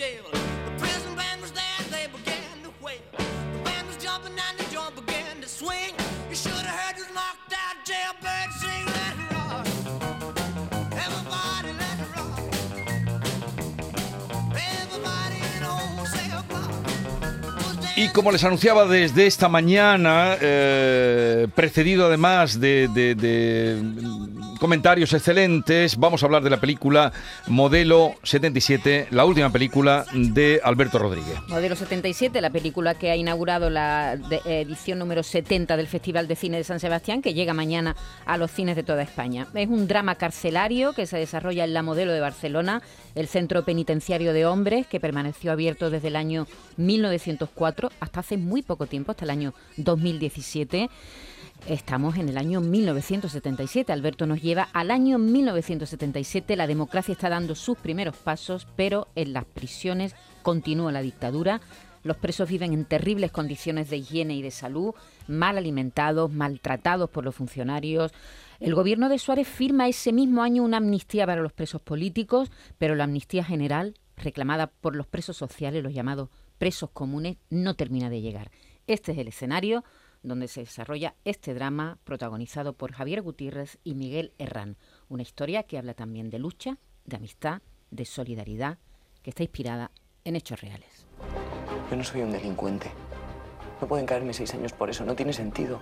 The band was jumping and began to swing. You should have heard out Y como les anunciaba desde esta mañana, eh, precedido además de, comentarios excelentes, vamos a hablar de la película Modelo 77, la última película de Alberto Rodríguez. Modelo 77, la película que ha inaugurado la edición número 70 del Festival de Cine de San Sebastián, que llega mañana a los cines de toda España. Es un drama carcelario que se desarrolla en la Modelo de Barcelona, el centro penitenciario de hombres que permaneció abierto desde el año 1904 hasta hace muy poco tiempo, hasta el año 2017. Estamos en el año 1977. Alberto nos lleva al año 1977. La democracia está dando sus primeros pasos, pero en las prisiones continúa la dictadura. Los presos viven en terribles condiciones de higiene y de salud, mal alimentados, maltratados por los funcionarios. El gobierno de Suárez firma ese mismo año una amnistía para los presos políticos, pero la amnistía general, reclamada por los presos sociales, los llamados presos comunes, no termina de llegar. Este es el escenario donde se desarrolla este drama protagonizado por Javier Gutiérrez y Miguel Herrán. Una historia que habla también de lucha, de amistad, de solidaridad, que está inspirada en hechos reales. Yo no soy un delincuente. No pueden caerme seis años por eso, no tiene sentido.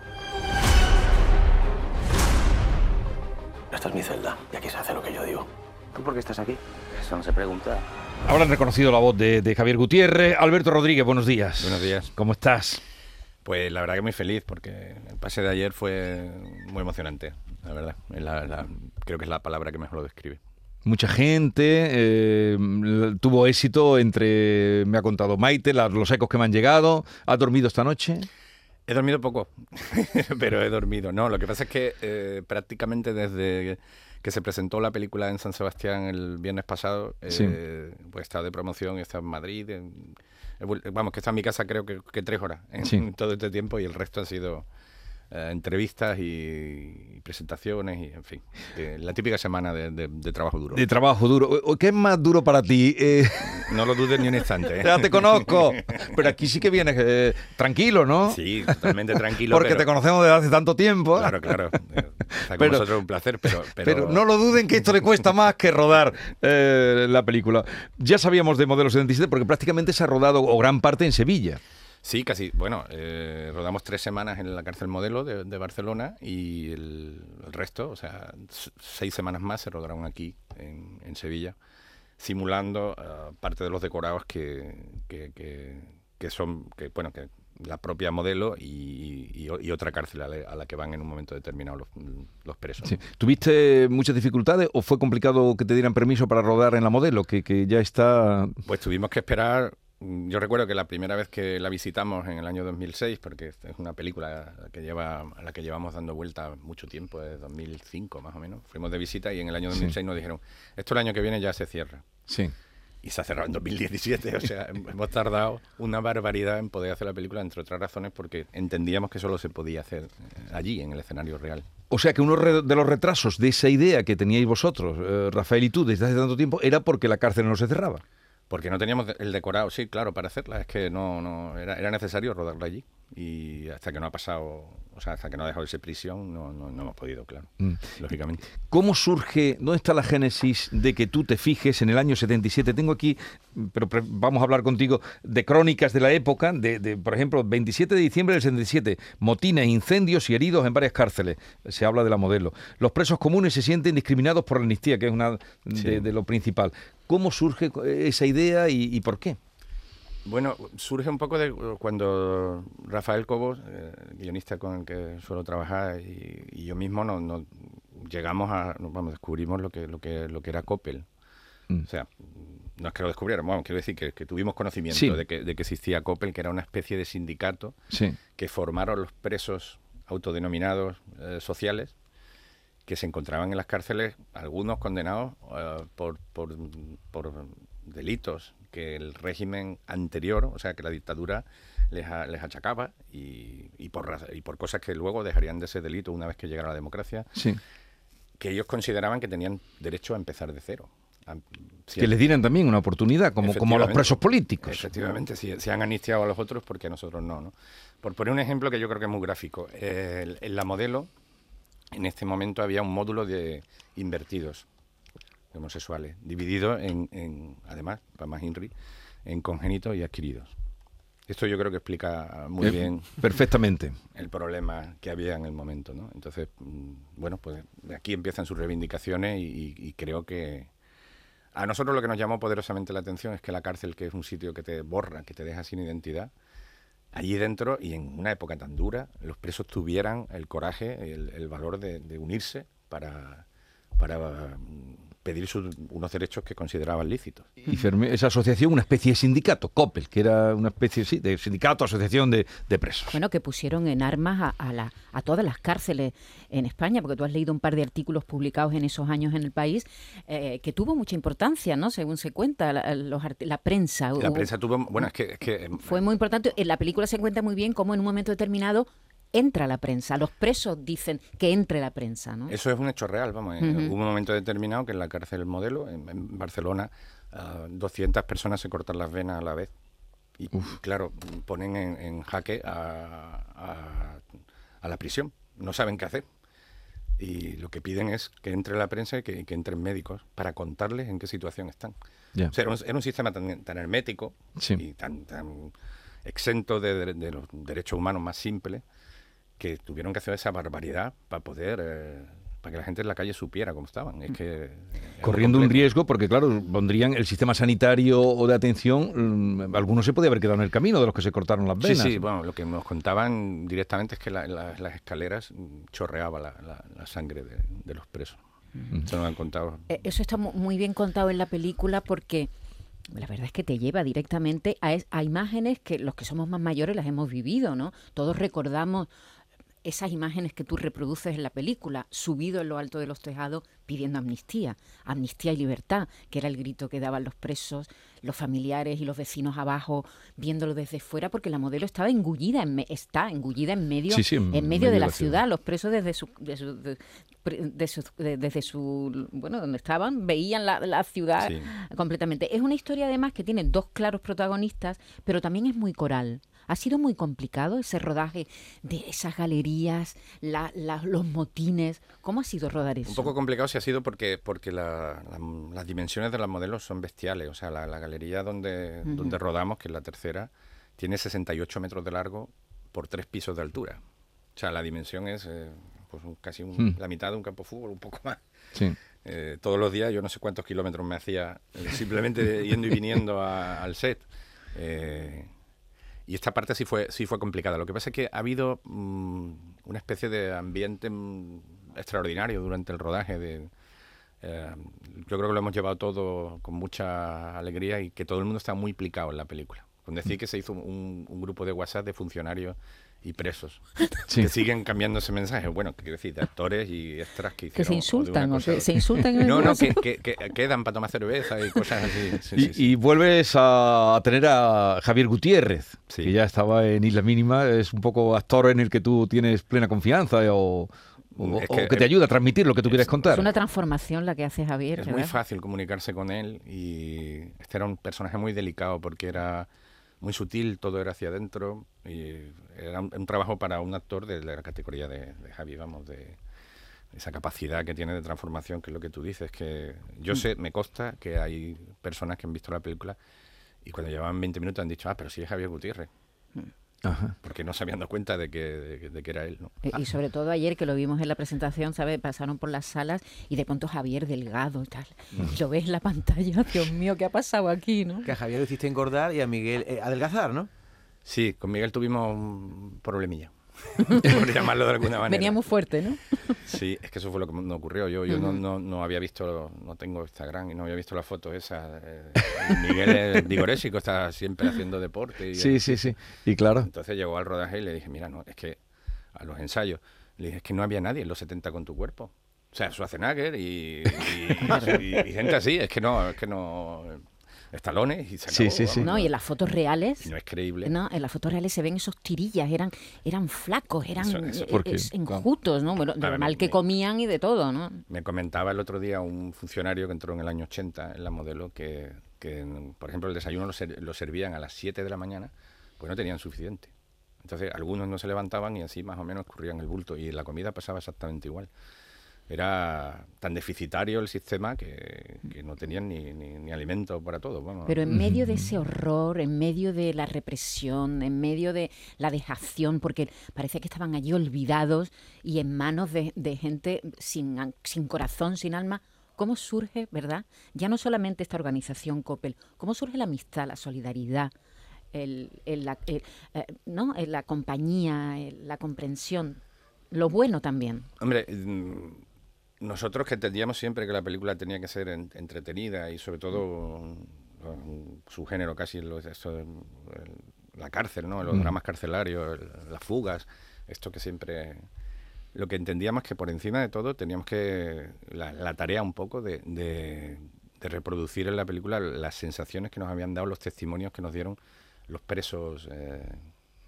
Esta es mi celda y aquí se hace lo que yo digo. ¿Tú por qué estás aquí? Eso no se pregunta. Habrán reconocido la voz de, de Javier Gutiérrez. Alberto Rodríguez, buenos días. Buenos días. ¿Cómo estás? Pues la verdad que muy feliz porque el pase de ayer fue muy emocionante, la verdad. Es la- la- creo que es la palabra que mejor lo describe. Mucha gente eh, tuvo éxito entre, me ha contado Maite, los ecos que me han llegado. ¿Has dormido esta noche? He dormido poco, pero he dormido. No, lo que pasa es que eh, prácticamente desde que se presentó la película en San Sebastián el viernes pasado, eh, Sí. pues he estado de promoción, he estado en Madrid. en- vamos, que estado en mi casa creo que, que tres horas en Sí. todo este tiempo y el resto han sido eh, entrevistas y, y presentaciones y, en fin, eh, la típica semana de, de- de trabajo duro. De trabajo duro. ¿Qué es más duro para ti? Eh, No lo dudes ni un instante. ¿eh? ya te conozco. Pero aquí sí que vienes eh, tranquilo, ¿no? Sí, totalmente tranquilo. Porque pero- te conocemos desde hace tanto tiempo. Claro, claro. Estar con Pero- vosotros es un placer, pero, pero, Pero no lo duden que esto le cuesta más que rodar eh, la película. Ya sabíamos de Modelo 77 porque prácticamente se ha rodado, o gran parte, en Sevilla. Sí, casi. Bueno, eh, rodamos tres semanas en la cárcel modelo de, de Barcelona y el, el resto, o sea, seis semanas más se rodaron aquí en, en Sevilla, simulando eh, parte de los decorados que, que, que- que son, que bueno, que la propia modelo y, y- y otra cárcel a la, a la que van en un momento determinado los, los presos. Sí. ¿Tuviste muchas dificultades o fue complicado que te dieran permiso para rodar en la modelo? Que, que ya está. Pues tuvimos que esperar. Mm, Yo recuerdo que la primera vez que la visitamos en el año 2006, porque es una película que lleva, a la que llevamos dando vuelta mucho tiempo, desde 2005 más o menos. Fuimos de visita y en el año 2006 nos dijeron, esto el año que viene ya se cierra. Sí. Y se ha cerrado en 2017, o sea, hemos tardado una barbaridad en poder hacer la película, entre otras razones, porque entendíamos que solo se podía hacer eh, allí, en el escenario real. O sea que uno de los retrasos de esa idea que teníais vosotros, eh, Rafael y tú, desde hace tanto tiempo, era porque la cárcel no se cerraba. Porque no teníamos el decorado, sí, claro, para hacerla. Es que no, no era, era necesario rodarla allí. Y hasta que no ha pasado, o sea, hasta que no ha dejado esa prisión, no, no, no hemos podido, claro, Mm. lógicamente. ¿Cómo surge, dónde está la génesis de que tú te fijes en el año 77? Tengo aquí, pero vamos a hablar contigo de crónicas de la época, de, de, por ejemplo, 27 de diciembre del 77, motines, incendios y heridos en varias cárceles. Se habla de la modelo. Los presos comunes se sienten discriminados por la amnistía, que es una de, Sí. de lo principal. ¿Cómo surge esa idea y, y por qué? Bueno, surge un poco de cuando Rafael Cobos, eh, guionista con el que suelo trabajar, y, y yo mismo no, no llegamos a, vamos, descubrimos lo que, lo que, lo que era Coppel. Mm. O sea, no es que lo descubriéramos, vamos, quiero decir que, que tuvimos conocimiento Sí. de, que, de que existía Coppel, que era una especie de sindicato Sí. que formaron los presos autodenominados eh, sociales que se encontraban en las cárceles, algunos condenados eh, por, por, por delitos que el régimen anterior, o sea, que la dictadura les, a- les achacaba y, y por, y por cosas que luego dejarían de ser delito una vez que llegara la democracia, Sí. que ellos consideraban que tenían derecho a empezar de cero. a- si- Que les dieran también una oportunidad, como, como a los presos políticos. Efectivamente, si, si han anistiado a los otros, porque a nosotros no, ¿no? Por poner un ejemplo que yo creo que es muy gráfico. en la modelo, en este momento había un módulo de invertidos homosexuales, dividido en, en, además, para más Inri, en congénitos y adquiridos. Esto yo creo que explica muy Eh, bien Perfectamente. el problema que había en el momento, ¿no? Entonces, mm, bueno, pues aquí empiezan sus reivindicaciones y, creo que a nosotros lo que nos llamó poderosamente la atención es que la cárcel, que es un sitio que te borra, que te deja sin identidad, allí dentro y en una época tan dura, los presos tuvieran el coraje, el, el valor de, de unirse para, para mm, pedir sus- unos derechos que consideraban lícitos. Y Fermé- esa asociación, una especie de sindicato, COPEL, que era una especie sí, de sindicato, asociación de, de presos. Bueno, que pusieron en armas a, a la- a todas las cárceles en España, porque tú has leído un par de artículos publicados en esos años en el país, eh, que tuvo mucha importancia, ¿no? Según se cuenta, la, los la prensa. La hubo- prensa tuvo, bueno, es que, es que Fue muy importante. En la película se cuenta muy bien cómo en un momento determinado entra la prensa. Los presos dicen que entre la prensa, ¿no? Eso es un hecho real, vamos. Ujú. Hubo un momento determinado que en la cárcel modelo, en, en Barcelona, ah, 200 personas se cortan las venas a la vez. Y claro, ponen en, en jaque a, a- a la prisión. No saben qué hacer. Y lo que piden es que entre la prensa y que, que entren médicos para contarles en qué situación están. O sea, era, un, era un sistema tan, tan hermético Sí. y tan, tan exento de, de- de los derechos humanos más simples que tuvieron que hacer esa barbaridad para poder, eh, para que la gente en la calle supiera cómo estaban. Es que Corriendo un riesgo, porque claro, pondrían el sistema sanitario o de atención, mm, algunos se podía haber quedado en el camino de los que se cortaron las venas. sí, bueno, lo que nos contaban directamente es que la- la- las escaleras mm, chorreaba la, la- la sangre de, de los presos. Se nos han contado. Eh, Eso está mu- muy bien contado en la película porque la verdad es que te lleva directamente a, es- a imágenes que los que somos más mayores las hemos vivido, ¿no? Todos recordamos esas imágenes que tú reproduces en la película, subido en lo alto de los tejados pidiendo amnistía, amnistía y libertad, que era el grito que daban los presos, los familiares y los vecinos abajo viéndolo desde fuera, porque la modelo estaba engullida, en me- está engullida en medio, Sí, sí, en medio de la ciudad. Los presos desde su, de su- de- su- de- desde su bueno donde estaban veían la, la ciudad Sí. completamente. Es una historia además que tiene dos claros protagonistas, pero también es muy coral. Ha sido muy complicado ese rodaje de esas galerías, la- la- los motines. ¿Cómo ha sido rodar eso? Un poco complicado si ha sido porque, porque la- la- las dimensiones de las modelos son bestiales. O sea, la, la galería donde, donde rodamos, que es la tercera, tiene 68 metros de largo por tres pisos de altura. O sea, la dimensión es eh, pues un- casi un- Hmm. la mitad de un campo de fútbol, un poco más. Sí. Eh, todos los días, yo no sé cuántos kilómetros me hacía eh, simplemente yendo y viniendo a- al set. Eh, y esta parte sí fue, sí fue complicada. Lo que pasa es que ha habido mm, una especie de ambiente mm, extraordinario durante el rodaje. De, eh, yo creo que lo hemos llevado todo con mucha alegría y que todo el mundo está muy implicado en la película. Con decir que se hizo un, un grupo de WhatsApp de funcionarios y presos Sí. que siguen cambiando ese mensaje. Bueno, ¿qué quiero decir? De actores y extras que que hicieron. se o de insultan, o que se insultan no, no, que, que- que quedan para tomar cerveza y cosas así. Sí, y, sí, sí. y vuelves a tener a Javier Gutiérrez, Sí. que ya estaba en Isla Mínima, es un poco actor en el que tú tienes plena confianza o, o- Es o que- que, te ayuda a transmitir lo que tú quieres contar. Es una transformación la que hace Javier. Es ¿verdad? muy fácil comunicarse con él y este era un personaje muy delicado porque era muy sutil, todo era hacia adentro y era un, un trabajo para un actor de la categoría de, de Javi, vamos, de esa capacidad que tiene de transformación, que es lo que tú dices, que yo sé, me consta que hay personas que han visto la película y cuando llevaban 20 minutos han dicho, ah, pero sí es Javier Gutiérrez, Ajá. porque no se habían dado cuenta de que, de, de que era él, ¿no? Eh, Y sobre todo ayer que lo vimos en la presentación, ¿sabes? Pasaron por las salas y de pronto Javier delgado y tal. Y lo ves en la pantalla, Dios mío, ¿qué ha pasado aquí, no? Que a Javier lo hiciste engordar y a Miguel eh, adelgazar, ¿no? Sí, con Miguel tuvimos un problemilla, por llamarlo de alguna manera. Venía muy fuerte, ¿no? Sí, es que eso fue lo que me ocurrió. Yo, yo no, no, no había visto, no tengo Instagram y no había visto la foto esa. eh, Miguel es vigorésico, está siempre haciendo deporte. Y, Sí, sí, sí. Y claro, Entonces llegó al rodaje y le dije, mira, no, es que a los ensayos, le dije, es que no había nadie en los 70 con tu cuerpo. O sea, Schwarzenegger y, y, y- y gente así, es que no, es que no... estalones y se acabó, sí, sí. vamos. No, y en las fotos reales. Y no es creíble. No, en las fotos reales se ven esos tirillas, eran, eran flacos, eran Eso- eso- eh, enjutos, ¿no? Bueno, de Claro, lo mal me- que comían y de todo, ¿no? Me comentaba el otro día un funcionario que entró en el año 80 en la modelo que, que, por ejemplo, el desayuno lo, ser- lo servían a las 7 de la mañana, pues no tenían suficiente. Entonces, algunos no se levantaban y así más o menos escurrían el bulto. Y la comida pasaba exactamente igual. Era tan deficitario el sistema que, que no tenían ni, ni, ni alimento para todo. Vamos. Pero en medio de ese horror, en medio de la represión, en medio de la dejación, porque parece que estaban allí olvidados y en manos de, de gente sin, sin corazón, sin alma, ¿cómo surge, verdad? Ya no solamente esta organización Coppel, ¿cómo surge la amistad, la solidaridad, el, el- la, el, eh, ¿no? El- la compañía, el- la comprensión? Lo bueno también. Hombre, mm, nosotros que entendíamos siempre que la película tenía que ser en- entretenida y sobre todo mm, su género casi lo- esto de, el- la cárcel, ¿no? Los dramas carcelarios, el- las fugas, esto que siempre lo que entendíamos que por encima de todo teníamos que la, la tarea un poco de, de- de reproducir en la película las sensaciones que nos habían dado los testimonios que nos dieron los presos eh,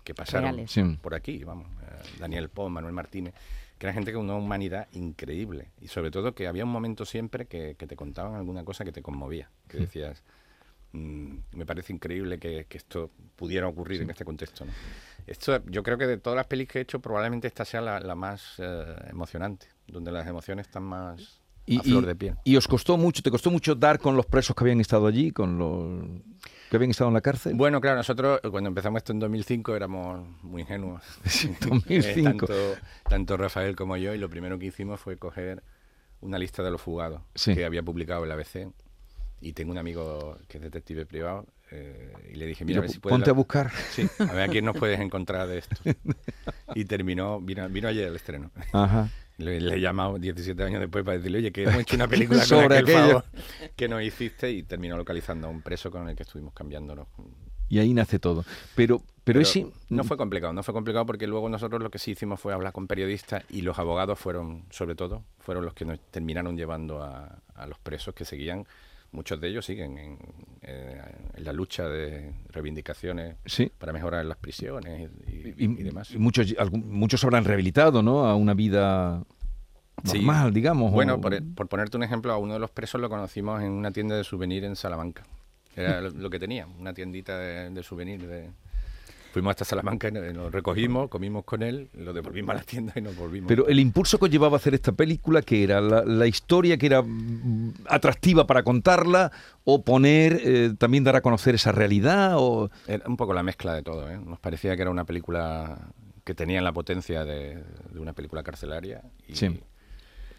que pasaron. Sí. por aquí, vamos, eh, Daniel Pons, Manuel Martínez, que era gente con una humanidad increíble y sobre todo que había un momento siempre que, que te contaban alguna cosa que te conmovía, que decías, "Mm, me parece increíble que, que esto pudiera ocurrir en este contexto. ¿no? Esto, yo creo que de todas las pelis que he hecho, probablemente esta sea la, la más eh, emocionante, donde las emociones están más a flor de piel. y os costó mucho, te costó mucho dar con los presos que habían estado allí, con los que habían estado en la cárcel. Bueno, claro, nosotros cuando empezamos esto en 2005 éramos muy ingenuos. Sí, Eh, 2005. tanto, tanto Rafael como yo, y lo primero que hicimos fue coger una lista de los fugados Sí. que había publicado el ABC. Y tengo un amigo que es detective privado eh, y le dije, mira, a ver si puedes... ponte a buscar. Sí, a ver a quién nos puedes encontrar de esto. Y terminó, vino, vino ayer el estreno. Ajá. Le, he llamado 17 años después para decirle, oye, que hemos hecho una película Sobre con aquel aquello. favor que nos hiciste y terminó localizando a un preso con el que estuvimos cambiándonos. Y ahí nace todo. Pero, pero, Pero ese... no fue complicado, no fue complicado porque luego nosotros lo que sí hicimos fue hablar con periodistas y los abogados fueron, sobre todo, fueron los que nos terminaron llevando a, a los presos que seguían, muchos de ellos siguen en, eh, en la lucha de reivindicaciones Sí. para mejorar las prisiones y, y- Y, y demás. y muchos, muchos habrán rehabilitado, ¿no? A una vida Sí. normal, digamos. Bueno, o- por, por ponerte un ejemplo, a uno de los presos lo conocimos en una tienda de souvenir en Salamanca. Era lo, lo que tenía, una tiendita de, de souvenir. De... Fuimos hasta Salamanca, y nos recogimos, comimos con él, lo devolvimos a la tienda y nos volvimos. Pero el impulso que llevaba a hacer esta película, que era la, la historia que era mm, atractiva para contarla, o poner, eh, también dar a conocer esa realidad, o Era un poco la mezcla de todo. ¿eh? Nos parecía que era una película que tenía la potencia de, de una película carcelaria. Y, Sí.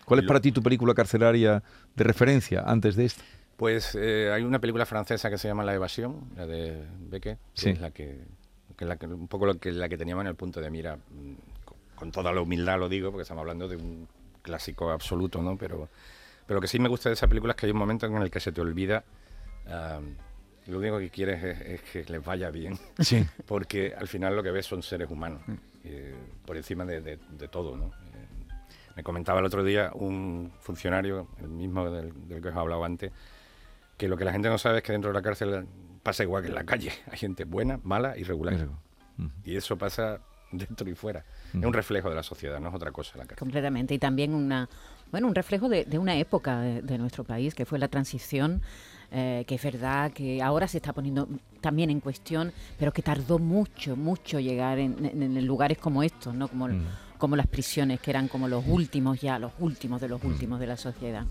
¿cuál es para ti tu película carcelaria de referencia antes de esta? Pues eh, hay una película francesa que se llama La Evasión, la de Beckett, que Sí. es la que, que la un poco lo que, la que teníamos en el punto de mira, mm, con, toda la humildad lo digo, porque estamos hablando de un clásico absoluto, ¿no? Pero, pero lo que sí me gusta de esa película es que hay un momento en el que se te olvida, ah, lo único que quieres es, es que les vaya bien, Sí. porque al final lo que ves son seres humanos, eh, por encima de, de- de todo, ¿no? Eh, me comentaba el otro día un funcionario, el mismo del, del que os he hablado antes, que lo que la gente no sabe es que dentro de la cárcel pasa igual que en la calle. Hay gente buena, mala y regular. Y eso pasa dentro y fuera. Es un reflejo de la sociedad, no es otra cosa la cárcel. Completamente. Y también una, bueno, un reflejo de, de una época de, de nuestro país, que fue la transición, eh, que es verdad que ahora se está poniendo también en cuestión, pero que tardó mucho, mucho llegar en, en- en lugares como estos, ¿no? Como, Mm. Como las prisiones, que eran como los últimos ya, los últimos de Mm. los últimos de la sociedad.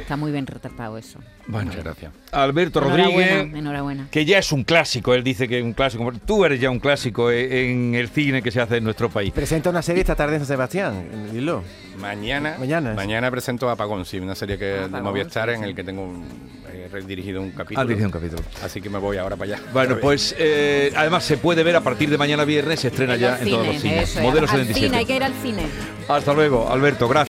Está muy bien retratado eso. Bueno, Muchas gracias. Alberto Rodríguez, enhorabuena. que ya es un clásico, él dice que es un clásico. Tú eres ya un clásico eh, en el cine que se hace en nuestro país. Presenta una serie esta tarde en San Sebastián, dilo. Mañana, Mañana. presento Apagón, sí, una serie que de Apagón, Movistar sí, en sí. el que tengo un, eh, redirigido un capítulo. Ah, dirigido un capítulo. Así que me voy ahora para allá. Bueno, pues eh, además se puede ver a partir de mañana viernes, se estrena ya en todos los cine, cines. eso es, Modelo al cine, hay 77. que ir al cine. Hasta luego, Alberto, gracias.